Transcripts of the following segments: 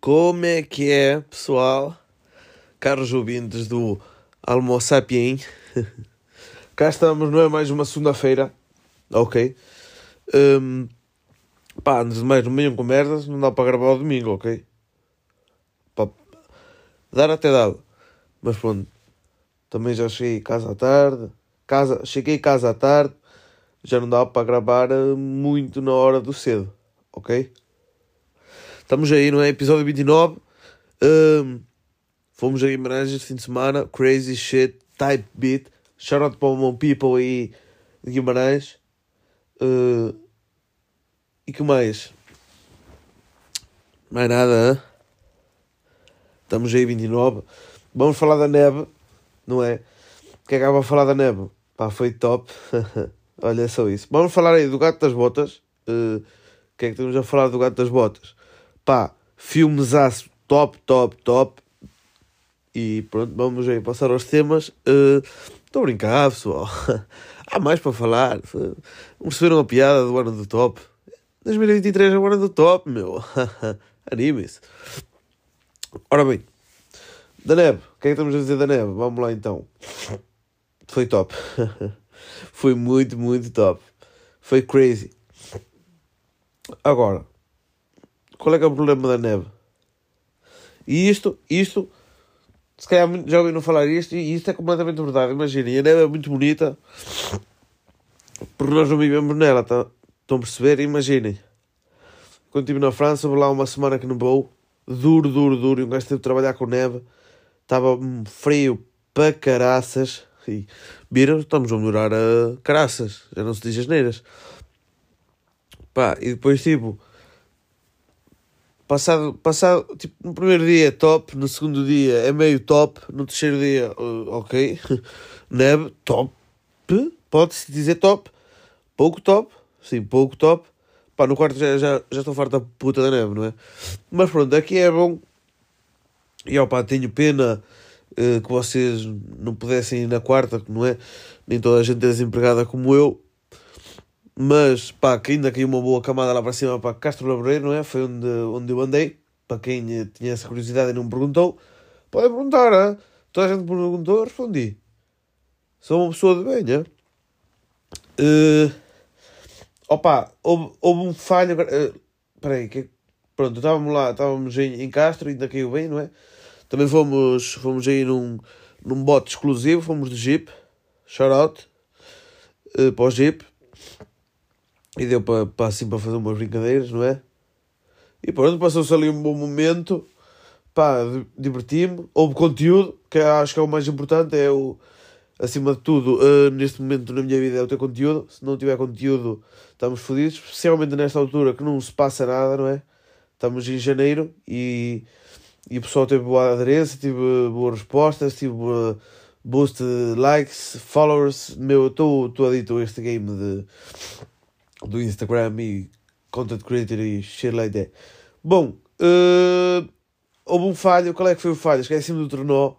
como é que é, pessoal? Caros ouvintes do Almo Sapien. Cá estamos, não é mais uma segunda-feira. Ok? Um, pá, antes de mais, no meio com merdas, não dá para gravar ao domingo, ok? Pá, dar até dava. Mas pronto, também já cheguei casa à tarde. Casa, cheguei casa à tarde, já não dá para gravar eh, muito na hora do cedo, ok? Estamos aí, não é? Episódio 29. Um, fomos a Guimarães este fim de semana. Crazy shit, type beat. Shout out para o meu people aí de Guimarães. Uh, e que mais? Mais nada, hein? Estamos aí 29. Vamos falar da neve, não é? O que é acaba a falar da neve? Pá, foi top. Olha só isso. Vamos falar aí do Gato das Botas. Uh, o que é que temos a falar do Gato das Botas? Pá, filmesaço top, top, top. E pronto, vamos aí passar aos temas. Estou uh, a brincar, pessoal. Há mais para falar. Vamos receber uma piada do ano do top. 2023 é o ano do top, meu. Anime-se. Ora bem, da neve. O que é que estamos a dizer da neve? Vamos lá então. Foi top. Foi muito, muito top. Foi crazy. Agora, qual é que é o problema da neve? E isto, isto, se calhar já ouviram falar isto, e isto é completamente verdade. Imaginem, a neve é muito bonita, porque nós não vivemos nela, tá? estão a perceber? Imaginem, quando estive na França, vou lá uma semana que não vou, duro, duro, duro, e um gajo teve de trabalhar com neve, estava frio para caraças, e viram, estamos a melhorar a caraças, já não se diz as neiras. Pá, e depois tipo Passado, passado, tipo, no primeiro dia é top, no segundo dia é meio top, no terceiro dia, uh, ok, neve, top, pode-se dizer top, pouco top, sim, pouco top, pá, no quarto já, já, já estou farto da puta da neve, não é? Mas pronto, aqui é bom, e ó pá, tenho pena uh, que vocês não pudessem ir na quarta, não é? Nem toda a gente é desempregada como eu, mas pá, que ainda caiu uma boa camada lá para cima para Castro Laboreiro, não é? Foi onde, onde eu andei. Para quem tinha essa curiosidade e não me perguntou, pode perguntar, hein? toda a gente perguntou, eu respondi. Sou uma pessoa de bem, né? Uh, opa, houve, houve um falho. Uh, peraí, que, pronto, estávamos lá, estávamos em, em Castro, ainda caiu bem, não é? Também fomos, fomos aí num, num bote exclusivo, fomos de Jeep, shout out, uh, para o Jeep e deu para, para assim para fazer umas brincadeiras, não é? E pronto, passou-se ali um bom momento. Pá, diverti-me. Houve conteúdo, que acho que é o mais importante. É o, acima de tudo, uh, neste momento na minha vida, é o ter conteúdo. Se não tiver conteúdo, estamos fodidos. Especialmente nesta altura que não se passa nada, não é? Estamos em janeiro e, e o pessoal teve boa aderência, tive boas respostas, tive boa boost de likes, followers. Meu, estou a este game de do Instagram e content creator e shit like that. Bom, uh, houve um falho. Qual é que foi o falho? Esqueci-me do trenó.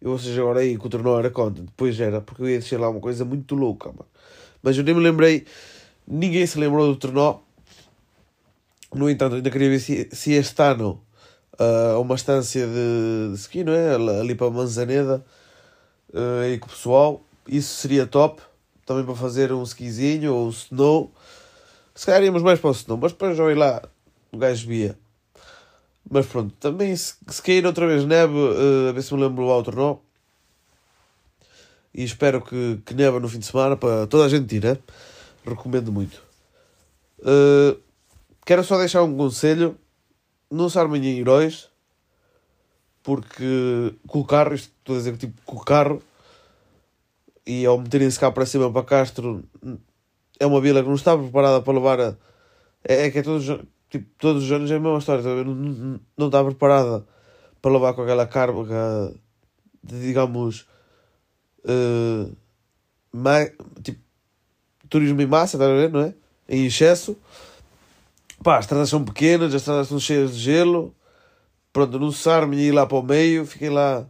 Eu, ou seja, agora aí que o trenó era content. Depois era, porque eu ia deixar lá uma coisa muito louca, mano. Mas eu nem me lembrei. Ninguém se lembrou do trenó. No entanto, ainda queria ver se, se este ano uh, uma estância de, de ski, não é? Ali para Manzaneda, uh, aí com o pessoal. Isso seria top. Também para fazer um skizinho ou um snow. Se calhar íamos mais para o senão, mas depois ir lá, o gajo via. Mas pronto, também se, se cair outra vez neve, uh, a ver se me lembro o outro não. E espero que, que neva no fim de semana para toda a gente ir, né? Recomendo muito. Uh, quero só deixar um conselho: não se armem em heróis, porque com o carro, isto estou a dizer tipo com o carro, e ao meterem-se cá para cima para Castro, é uma vila que não está preparada para levar a. É, é que é todos, tipo, todos os anos é a mesma história, tá não, não, não está preparada para levar com aquela carga de, digamos, uh, tipo, turismo em massa, está a ver, não é? Em excesso. Pá, as estradas são pequenas, as estradas estão cheias de gelo. Pronto, não se armem ir lá para o meio, fiquem lá,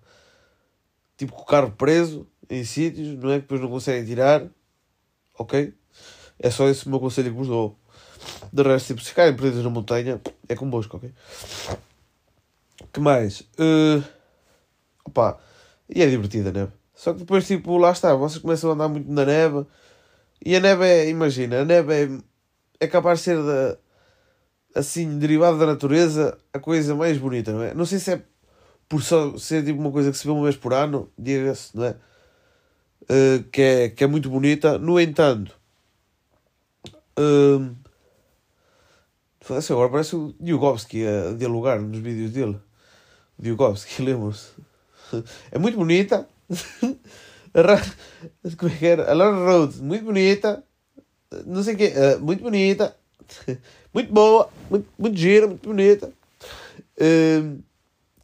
tipo, com o carro preso em sítios, não é? Que depois não conseguem tirar. Ok? É só esse o meu conselho que vos dou. De resto, tipo, se ficarem perdidos na montanha, é convosco, ok? que mais? Uh, opa, e é divertida a neve. Só que depois, tipo, lá está, vocês começam a andar muito na neve. E a neve é, imagina, a neve é, é capaz de ser da, assim, derivado da natureza, a coisa mais bonita, não é? Não sei se é por só ser tipo uma coisa que se vê uma vez por ano, diga-se, não é? Uh, que é? Que é muito bonita. No entanto, uh, agora parece o Diogovski a dialogar nos vídeos dele. Diogovski, lembram-se? É muito bonita. Como é que era? A Laura Rhodes, muito bonita. Não sei o quê, uh, muito bonita. Muito boa, muito, muito gira, muito bonita. Uh,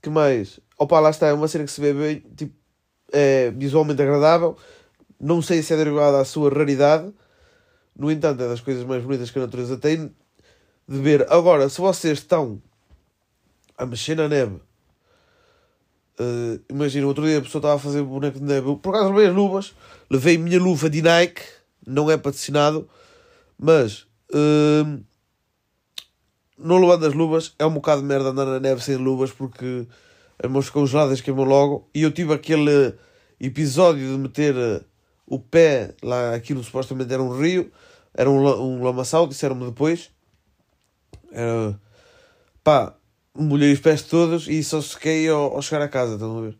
que mais? Opa, lá está, é uma cena que se vê bem, tipo, é visualmente agradável. Não sei se é derivada à sua raridade. No entanto, é das coisas mais bonitas que a natureza tem de ver. Agora, se vocês estão a mexer na neve Uh, imagina, outro dia a pessoa estava a fazer boneco de neve. Por acaso levei as luvas, levei a minha luva de Nike, não é patrocinado, mas uh, não levando as luvas é um bocado de merda andar na neve sem luvas porque as mãos ficam geladas, queimam logo. E eu tive aquele episódio de meter eh, o pé lá, aquilo supostamente era um rio, era um, um lamaçal, disseram-me depois. Era pá, molhei os pés todos e só sequei ao, ao chegar a casa, estão a ver?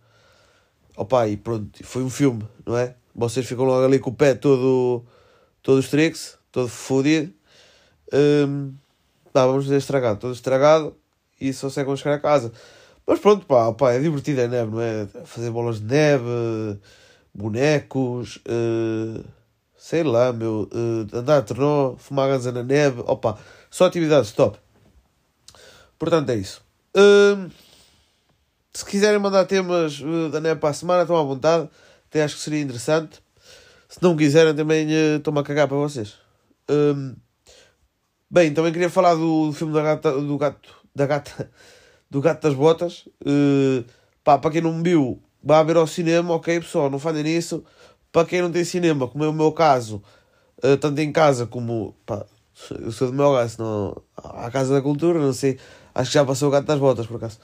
Opa, e pronto, foi um filme, não é? Vocês ficam logo ali com o pé todo, todo estrix, todo fodido. Um, tá, vamos dizer estragado, todo estragado e só secam a chegar a casa. Mas pronto, pá, pá, é divertido a neve, não é? Fazer bolas de neve, bonecos, uh, sei lá, meu, uh, andar a trenó, fumar ganza na neve, opa, só atividades top. Portanto, é isso. Uh, se quiserem mandar temas uh, da NEP para a semana, estão à vontade. Até acho que seria interessante. Se não quiserem, também estou-me a cagar para vocês. Uh, bem, também queria falar do, do, filme da gata, do gato, da gata, do gato das botas. Uh, pá, para quem não me viu, vá ver ao cinema, ok, pessoal, não falem nisso. Para quem não tem cinema, como é o meu caso, uh, tanto em casa como, pá, eu sou do meu caso, não, à Casa da Cultura, não sei Acho que já passou o gato das botas, por acaso.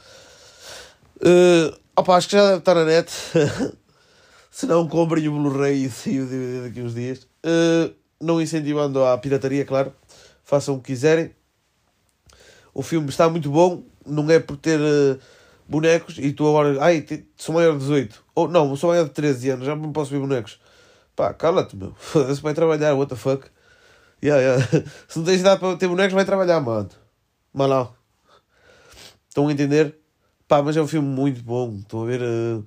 Uh, opa, acho que já deve estar na net. Se não, comprem o Blu-ray e o DVD daqui uns dias. Uh, não incentivando a pirataria, claro. Façam o que quiserem. O filme está muito bom. Não é por ter uh, bonecos e tu agora. Ai, sou maior de 18. Ou não, sou maior de 13 anos, já não posso ver bonecos. Pá, cala-te, meu. Foda-se, vai trabalhar, what the fuck. Yeah, yeah. Se não tens idade para ter bonecos, vai trabalhar, mano. Não. Estão a entender? Pá, mas é um filme muito bom. Estão a ver? Uh,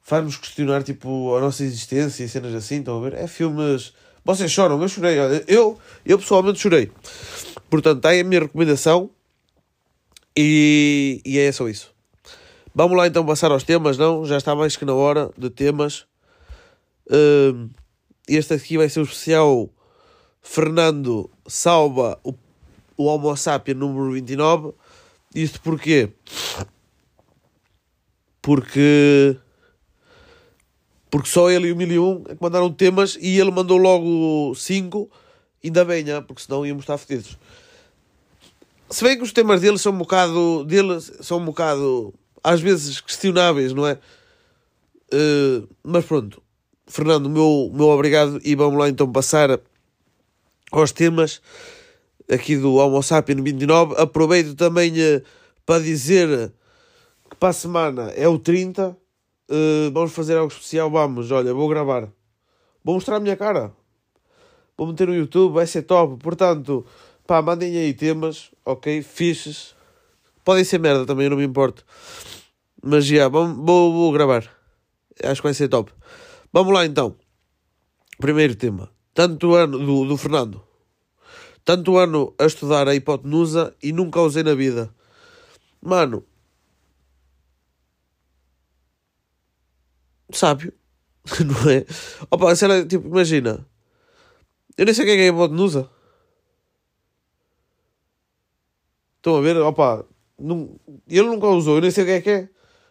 Faz-nos questionar tipo, a nossa existência e cenas assim. Estão a ver? É filmes. Vocês choram, eu chorei. Olha, eu, eu pessoalmente chorei. Portanto, está aí a minha recomendação. E, e é só isso. Vamos lá então passar aos temas, não? Já está mais que na hora de temas. Uh, este aqui vai ser o especial Fernando Salva, o, o Homo Sapien número 29. Isto porquê? Porque. Porque só ele e o 1001 é que mandaram temas e ele mandou logo 5. Ainda bem, né? porque senão íamos estar fedidos. Se bem que os temas dele são um bocado. Dele são um bocado. Às vezes questionáveis, não é? Uh, mas pronto. Fernando, meu, meu obrigado e vamos lá então passar aos temas aqui do Homo Sapien 29. Aproveito também uh, para dizer que para a semana é o 30. Uh, eh, vamos fazer algo especial. Vamos, olha, vou gravar. Vou mostrar a minha cara. Vou meter no YouTube, vai ser top. Portanto, pá, mandem aí temas, ok? Fiches. Podem ser merda também, eu não me importo. Mas já, vou, vou, vou gravar. Acho que vai ser top. Vamos lá então. Primeiro tema. Tanto ano do, do Fernando. Tanto ano a estudar a hipotenusa e nunca a usei na vida. Mano. Sábio. Não é? Opa, se ela, tipo, imagina. Eu nem sei quem é a hipotenusa. Estão a ver? Opa, não, ele nunca usou, eu nem sei o que é que é.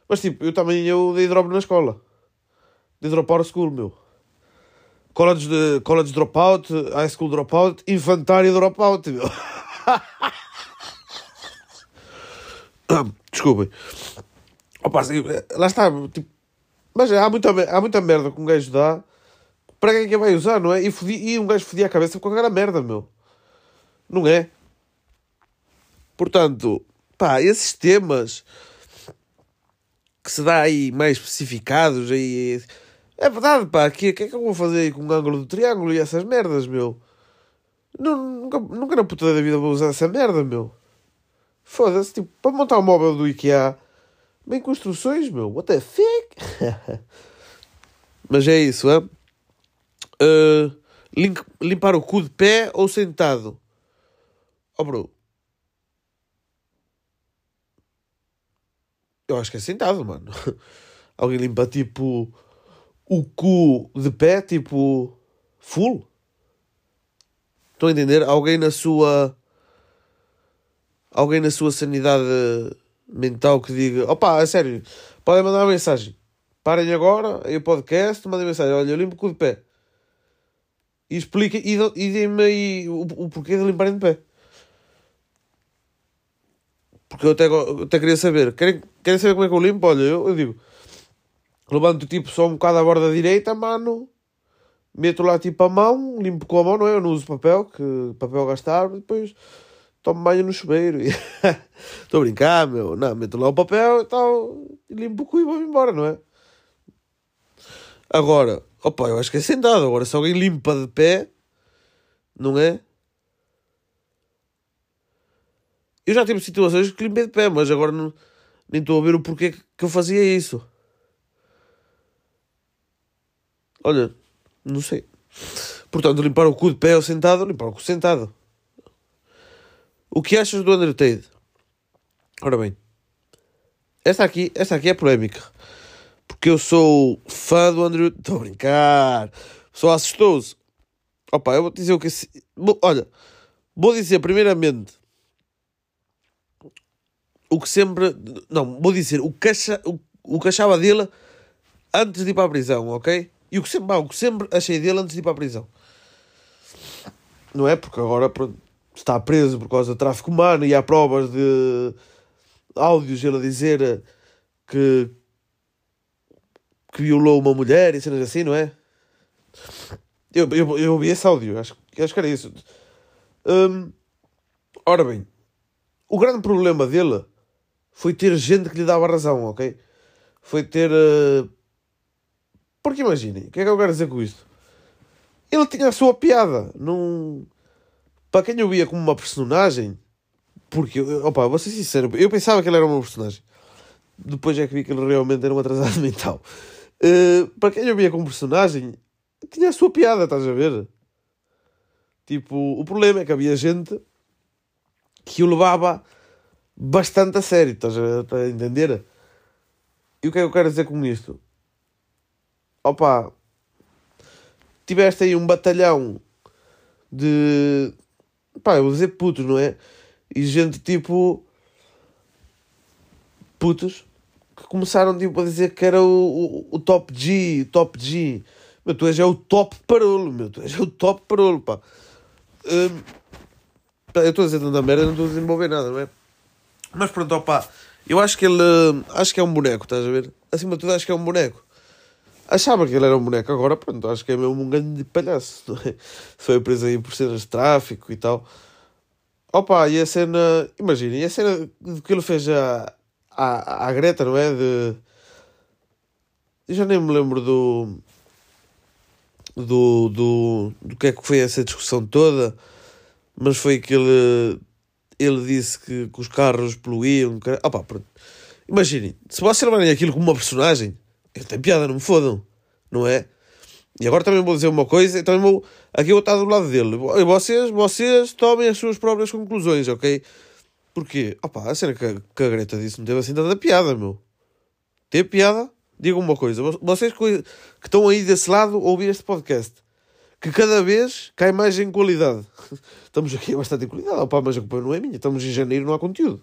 Mas tipo, eu também eu dei drop na escola. Dei dropout school, meu college, de, college dropout, high school dropout, infantário dropout, meu. Desculpem. Opa, assim, lá está. Tipo, mas há muita, há muita merda que um gajo dá. Para quem é que vai usar, não é? E, e um gajo fodia a cabeça com aquela merda, meu. Não é? Portanto, pá, esses temas que se dá aí mais especificados aí. É verdade, pá, o que, é que eu vou fazer aí com o ângulo do triângulo e essas merdas, meu? Nunca, nunca na puta da vida vou usar essa merda, meu. Foda-se, tipo, para montar um móvel do IKEA, bem construções, meu. What the fuck? Mas é isso, é? Uh, limpar o cu de pé ou sentado? Oh, bro. Eu acho que é sentado, mano. Alguém limpa tipo o cu de pé, tipo full. Estão a entender? Alguém na sua. Alguém na sua sanidade mental que diga: opa, a sério, podem mandar uma mensagem. Parem agora aí o podcast, mandem mensagem. Olha, eu limpo o cu de pé. E expliquem e, e deem-me aí o, o porquê de limparem de pé. Porque eu até, eu até queria saber. Querem, querem saber como é que eu limpo? Olha, eu, eu digo: levanto tipo só um bocado a borda direita, mano meto lá tipo a mão, limpo com a mão, não é? Eu não uso papel, que papel gastar, depois tomo banho no chuveiro. Estou a brincar, meu. Não, meto lá o papel e tal, limpo o cu e vou embora, não é? Agora, opa, eu acho que é sentado. Agora, se alguém limpa de pé, não é? Eu já tive situações que limpei de pé, mas agora não, nem estou a ver o porquê que eu fazia isso. Olha, não sei. Portanto, limpar o cu de pé ou sentado, limpar o cu sentado. O que achas do Undertale? Ora bem, esta aqui, esta aqui é polémica. Porque eu sou fã do Andrew. Estou a brincar. Só assustou-se. Opa, eu vou dizer o que. Olha, vou dizer primeiramente o que sempre. Não, vou dizer o que, acha, o, o que achava dele antes de ir para a prisão, ok? E o que sempre, o que sempre achei dele antes de ir para a prisão. Não é? Porque agora pronto, está preso por causa de tráfico humano e há provas de áudios ele a dizer que, que violou uma mulher e cenas assim, não é? Eu, eu, eu ouvi esse áudio, acho, acho que era isso. Hum, ora bem, o grande problema dele foi ter gente que lhe dava razão, ok? Foi ter. Uh, porque imaginem, o que é que eu quero dizer com isto? Ele tinha a sua piada. Num... Para quem eu via como uma personagem, porque, opa, vou ser sincero, eu pensava que ele era uma personagem. Depois é que vi que ele realmente era um atrasado mental. Uh, para quem eu via como personagem, tinha a sua piada, estás a ver? Tipo, o problema é que havia gente que o levava bastante a sério, estás a, a entender? E o que é que eu quero dizer com isto? opa, tiveste aí um batalhão de, pá, eu vou dizer putos, não é? E gente tipo, putos, que começaram tipo, a dizer que era o, o, o top G, top G. Meu, tu és é o top parolo, meu, tu és é o top parolo, pá. Hum, eu estou a dizer tanta merda, não estou a desenvolver nada, não é? Mas pronto, opá, eu acho que ele, acho que é um boneco, estás a ver? Acima de tudo, acho que é um boneco achava que ele era um boneco, agora pronto, acho que é mesmo um grande palhaço, é? Foi preso aí por cenas de tráfico e tal. Opa, e a cena, imaginem, a cena de que ele fez à, à, à Greta, não é? De. Eu já nem me lembro do. Do, do, do que é que foi essa discussão toda, mas foi que ele, ele disse que, que os carros poluíam. Que, pronto. Imaginem, se vocês levarem aquilo como uma personagem, ele tem piada, não me fodam, não é? E agora também vou dizer uma coisa, e também vou, aqui eu vou estar do lado dele. E vocês, vocês tomem as suas próprias conclusões, ok? Porque, opa, a cena que a, que a Greta disse não teve assim tanta piada, meu. Teve piada? Digam uma coisa, vocês que estão aí desse lado a ouvir este podcast, que cada vez cai mais em qualidade. Estamos aqui bastante em qualidade, opa, mas a culpa não é minha, estamos em janeiro, não há conteúdo.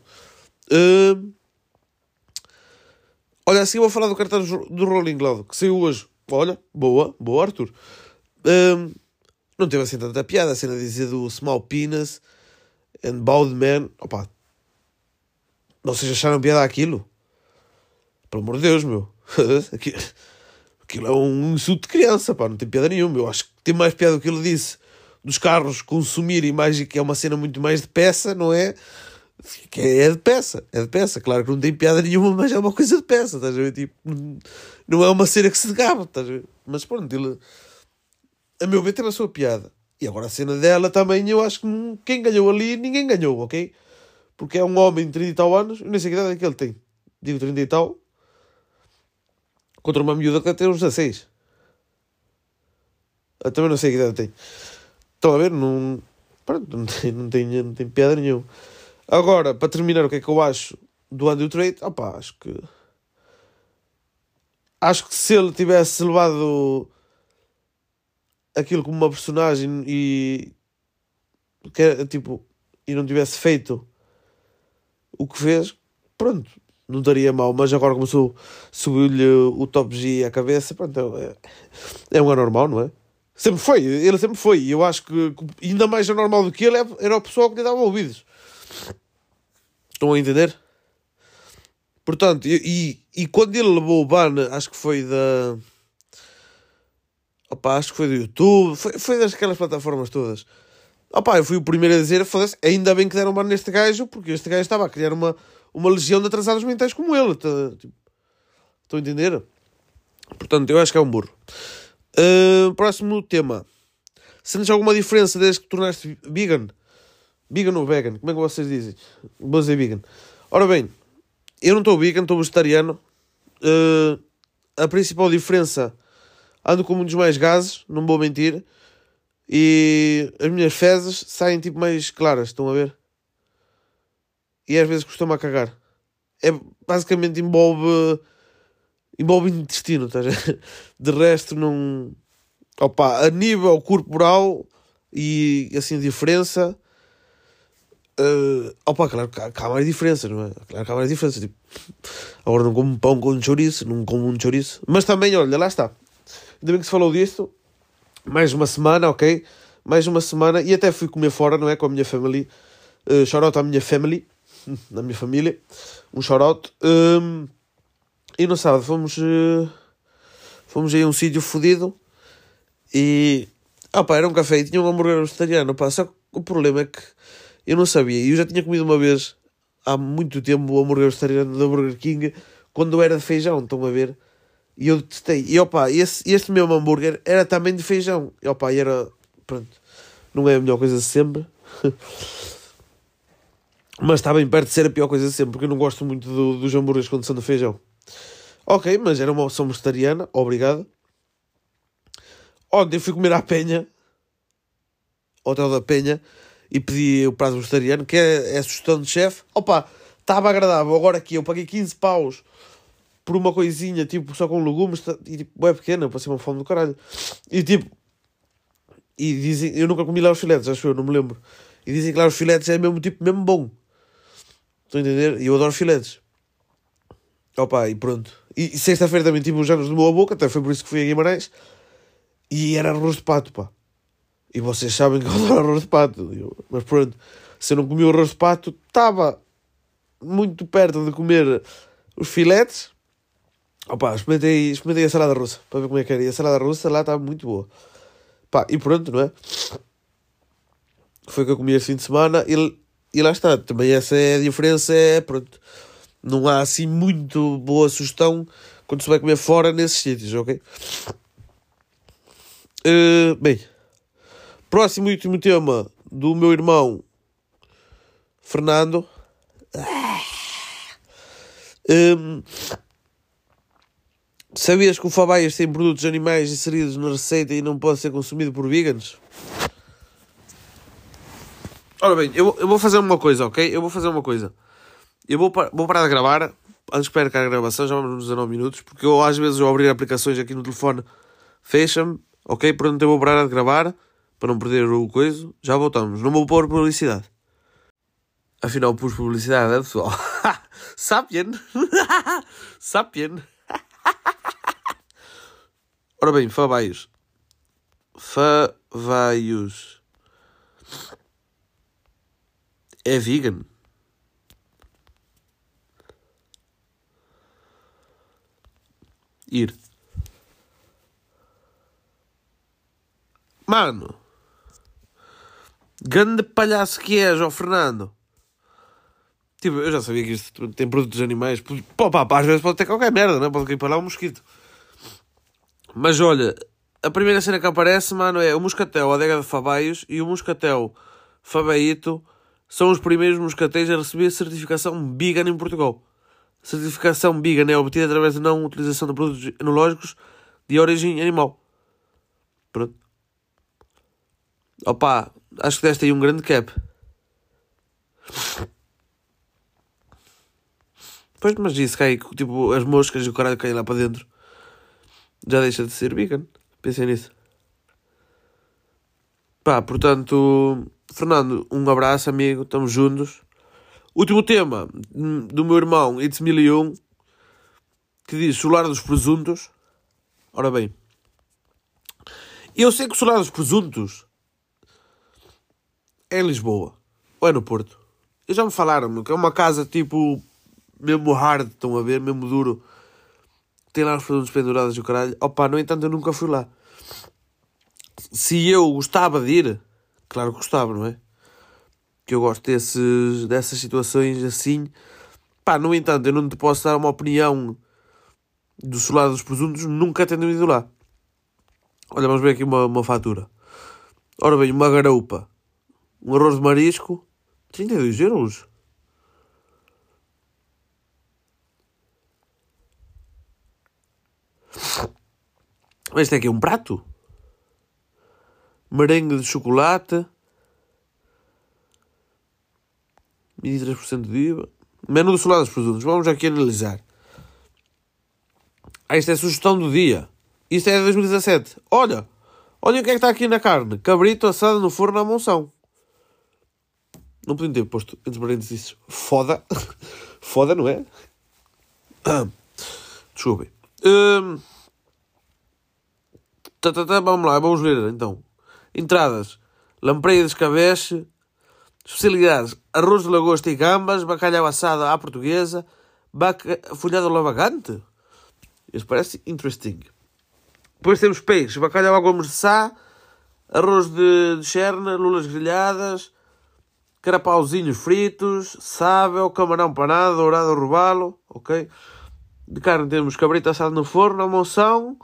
Uh, Olha, assim eu vou falar do cartaz do Rolling Loud, que saiu hoje. Olha, boa, boa, Arthur. Um, não teve assim tanta piada, a cena de dizer do Small Penis. and Bald Man. Opa, vocês acharam piada aquilo? Pelo amor de Deus, meu. Aquilo é um insulto de criança, pá, não tem piada nenhuma. Eu acho que tem mais piada do que ele disse dos carros consumirem mais, que é uma cena muito mais de peça, não é? Que é de peça, é de peça. Claro que não tem piada nenhuma, mas é uma coisa de peça, estás a ver? Tipo, não é uma cena que se gaba, estás a ver? Mas pronto, ele, a meu ver, teve a sua piada. E agora a cena dela também, eu acho que quem ganhou ali, ninguém ganhou, ok? Porque é um homem de 30 e tal anos, eu nem sei que idade é que ele tem. Digo 30 e tal, contra uma miúda que tem uns 16. Eu também não sei que idade tem. Estão a ver? Não, pronto, não, tem, não, tem, não tem piada nenhuma. Agora, para terminar, o que é que eu acho do Andrew Tate? Opá, acho que. Acho que se ele tivesse levado aquilo como uma personagem e. Que tipo. E não tivesse feito o que fez, pronto, não estaria mal, mas agora começou, subiu-lhe o top G à cabeça, pronto, é, é um anormal, não é? Sempre foi, ele sempre foi, e eu acho que ainda mais anormal do que ele é, era o pessoal que lhe dava ouvidos. Estão a entender? Portanto, e, e, e quando ele levou o ban, acho que foi da. Opa, acho que foi do YouTube, foi, foi daquelas plataformas todas. Opa, eu fui o primeiro a dizer, foda-se, ainda bem que deram ban neste gajo, porque este gajo estava a criar uma, uma legião de atrasados mentais como ele. Tá, tipo, estão a entender? Portanto, eu acho que é um burro. Próximo tema. Sentes alguma diferença desde que tornaste vegan? Vegan ou vegan? Como é que vocês dizem? Vou dizer vegan. Ora bem, eu não estou vegan, estou vegetariano. Uh, a principal diferença, ando com muitos mais gases, não vou mentir. E as minhas fezes saem tipo mais claras, estão a ver? e às vezes costuma cagar. É, basicamente envolve envolve intestino, estás De resto não opa, a nível corporal e assim diferença uh, opa, claro que há, mais diferença, não é? Claro que há mais diferença. Tipo, agora não como pão com chouriço, não como um chouriço. Mas também, olha, lá está. Ainda bem que se falou disto. Mais uma semana, ok? Mais uma semana. E até fui comer fora, não é? Com a minha família. Uh, shout out à minha family na minha família, um shout Um, e no sábado fomos, uh, fomos aí a um sítio fodido e ah, pá, era um café e tinha um hambúrguer vegetariano. Pá, só que o problema é que eu não sabia. E eu já tinha comido uma vez há muito tempo o hambúrguer vegetariano da Burger King quando era de feijão, estão a ver? E eu detestei. E opa, esse, este meu hambúrguer era também de feijão. E opa, e era. Pronto, não é a melhor coisa de sempre. Mas está bem perto de ser a pior coisa sempre, porque eu não gosto muito do, dos hambúrgueres quando são de feijão. Ok, mas era uma opção vegetariana, obrigado. Ontem fui comer à Penha, Hotel da Penha, e pedi o prato vegetariano, que é, é sugestão de chefe. Opa, estava agradável. Agora aqui eu paguei 15 paus por uma coisinha, tipo, só com legumes, tá, e tipo, é pequena, para ser uma fome do caralho. E tipo, e dizem, eu nunca comi lá os filetes, acho eu, não me lembro. E dizem que lá os filetes é mesmo tipo, mesmo bom. Estão a entender? E eu adoro filetes. Opa, e pronto. E, e sexta-feira também tive uns anos de boa boca, até foi por isso que fui a Guimarães. E era arroz de pato, pá. E vocês sabem que eu adoro arroz de pato. Mas pronto, se eu não comi o arroz de pato, estava muito perto de comer os filetes. Opa, experimentei, experimentei a salada russa para ver como é que era. E a salada russa lá estava muito boa. Pá, e pronto, não é? Foi o que eu comi este fim de semana. E e lá está, também essa é a diferença, é pronto. Não há assim muito boa sugestão quando se vai comer fora nesses sítios, ok? Uh, bem, próximo e último tema do meu irmão Fernando. Um, sabias que o Fabaias tem produtos animais inseridos na receita e não pode ser consumido por veganos? Ora bem, eu, eu vou fazer uma coisa, ok? Eu vou fazer uma coisa. Eu vou, vou parar de gravar, antes que perca a gravação, já vamos nos 19 minutos, porque eu às vezes eu abrir aplicações aqui no telefone, fecha-me, ok? Pronto, eu vou parar de gravar, para não perder o coisa. Já voltamos. Não vou pôr publicidade. Afinal, pus publicidade, é pessoal? Sapien! Sapien! Ora bem, Favaios. Favaios. é vegan. Ir. Mano. Grande palhaço que és, ó Fernando. Tipo, eu já sabia que isto tem produtos animais. Pô, pá, às vezes pode ter qualquer merda, não? Pode cair para lá um mosquito. Mas olha, a primeira cena que aparece, mano, é o moscatel Adega de Fabaios e o moscatel Fabaito são os primeiros moscatéis a receber certificação vegan em Portugal. Certificação vegan é obtida através da não utilização de produtos enológicos de origem animal. Pronto. Opa, acho que deste aí um grande cap. Pois, mas isso cai, tipo, as moscas e o caralho caem lá para dentro. Já deixa de ser vegan. Pensei nisso. Pá, portanto, Fernando, um abraço, amigo. Estamos juntos. Último tema do meu irmão, It's 1001, que diz Solar dos Presuntos. Ora bem, eu sei que o Solar dos Presuntos é em Lisboa ou é no Porto. E já me falaram que é uma casa tipo mesmo hard, estão a ver, mesmo duro. Tem lá os produtos pendurados e o caralho. Opa, no entanto, eu nunca fui lá. Se eu gostava de ir, claro que gostava, não é? Que eu gosto desses, dessas situações assim. Pá, no entanto, eu não te posso dar uma opinião do solado dos presuntos, nunca tendo ido lá. Olha, vamos ver aqui uma, uma fatura. Ora bem, uma garoupa. Um arroz de marisco, 32 euros. Este aqui é um prato. Merengue de chocolate. 23% de IVA. Menu do solado dos produtos. Vamos aqui analisar. Ah, isto é sugestão do dia. Isto é de 2017. Olha, olha o que é que está aqui na carne. Cabrito assado no forno à monção. Não podiam ter posto entre parênteses foda. foda, não é? Desculpem. Hum... Tá, tá, tá, vamos lá, vamos ver então. Entradas: lampreia de escabeche, especialidades: arroz de lagosta e gambas, bacalhau assado à portuguesa, baca... folhado lavagante. Isso parece interesting. Depois temos peixes: bacalhau à gomes de sá, arroz de, de cherna, lulas grelhadas, carapauzinhos fritos, sábel, camarão panado, dourado robalo, ok? De carne temos cabrito assado no forno, a monção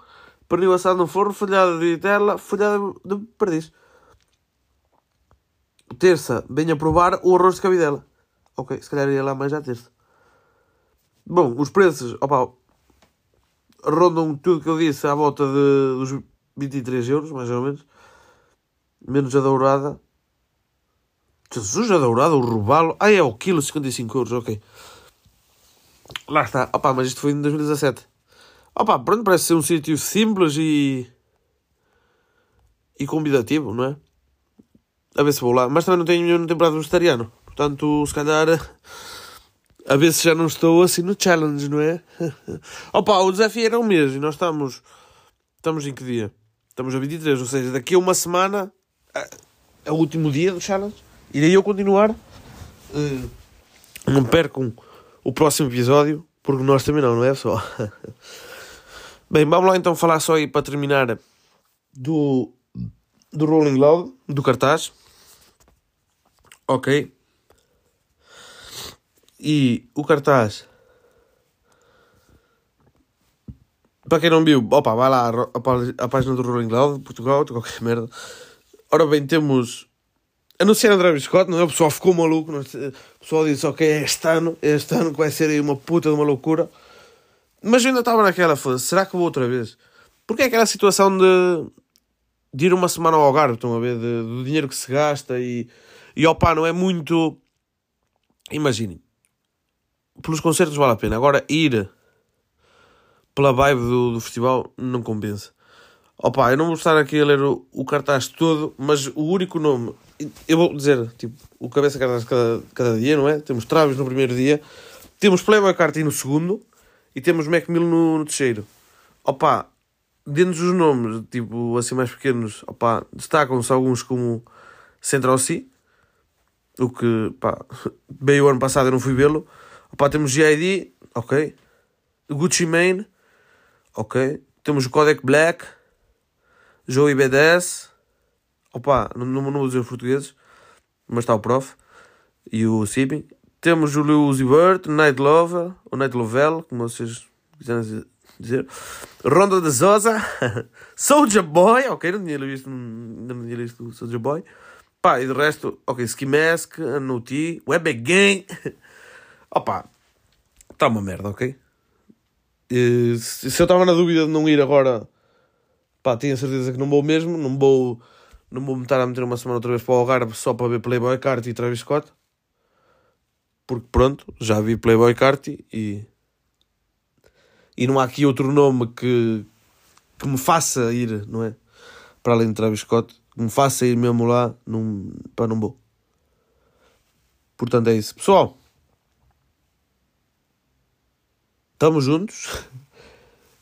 pernil assado no forno, folhada de vitela, folhada de perdiz. Terça, venha provar o arroz de cabidela. Ok, se calhar ia lá mais à terça. Bom, os preços, opa, rondam tudo que eu disse à volta de, dos 23 euros, mais ou menos. Menos a dourada. Jesus, a dourada, o robalo. Ah, é o quilo, 55 euros, ok. Lá está. Opa, mas isto foi em 2017. Opa, pronto, parece ser um sítio simples e. e convidativo, não é? A ver se vou lá. Mas também não tenho nenhum temporada vegetariano. Portanto, se calhar. A ver se já não estou assim no challenge, não é? Opa, o desafio era um mês e nós estamos. Estamos em que dia? Estamos a 23, ou seja, daqui a uma semana é o último dia do challenge. Irei eu continuar. Uh, não percam o próximo episódio, porque nós também não, não é só. Bem, vamos lá então falar só aí para terminar do, do Rolling Loud, do cartaz. Ok. E o cartaz. Para quem não viu, opa, vai lá a, página do Rolling Loud, Portugal, qualquer merda. Ora bem, temos. Anunciaram Travis Scott, não é? O pessoal ficou maluco. O pessoal disse, ok, é este ano, é este ano que vai ser aí uma puta de uma loucura. Mas eu ainda estava naquela, será que vou outra vez? Porque é aquela situação de, de ir uma semana ao Algarve, estão a ver, de, do dinheiro que se gasta e, e opá, não é muito. Imaginem, pelos concertos vale a pena. Agora, ir pela vibe do, do festival não compensa. Opa, eu não vou estar aqui a ler o, o, cartaz todo, mas o único nome, eu vou dizer, tipo, o cabeça cartaz cada, cada dia, não é? Temos Travis no primeiro dia, temos Playboy Carti no segundo, e temos Macmill no, no terceiro. Opa, dentro dos nomes, tipo, assim mais pequenos, opa, destacam-se alguns como Central C, O que, pá, veio o ano passado eu não fui vê-lo. Pá, temos GID, ok. Gucci Mane, ok. Temos o Codec Black, Joey B10. Opa, não, não, vou dizer os portugueses, mas está o prof e o Sibin. Temos o Lewis Vert, Night Lover, o Night Lovell, como vocês quiserem dizer. Ronda de Zosa, Soldier Boy, ok, não tinha visto, não, tinha visto Soldier Boy. Pá, e de resto, ok, Ski Mask, Anuti, Web Gang. Opa, está uma merda, ok? E, se, se eu estava na dúvida de não ir agora, pá, tinha certeza que não vou mesmo, não vou, não vou me estar a meter uma semana outra vez para o Algarve só para ver Playboy Cart e Travis Scott. Porque pronto, já vi Playboy Cart e. E não há aqui outro nome que, que me faça ir, não é? Para além de Travis Scott me faça ir mesmo lá, num, para não vou. Portanto é isso. Pessoal, estamos juntos.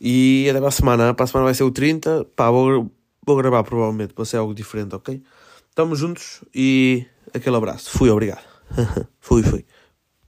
E até para a semana. Para a semana vai ser o 30. Pá, vou, vou gravar provavelmente para ser algo diferente, ok? Estamos juntos e aquele abraço. Fui, obrigado. fui, fui.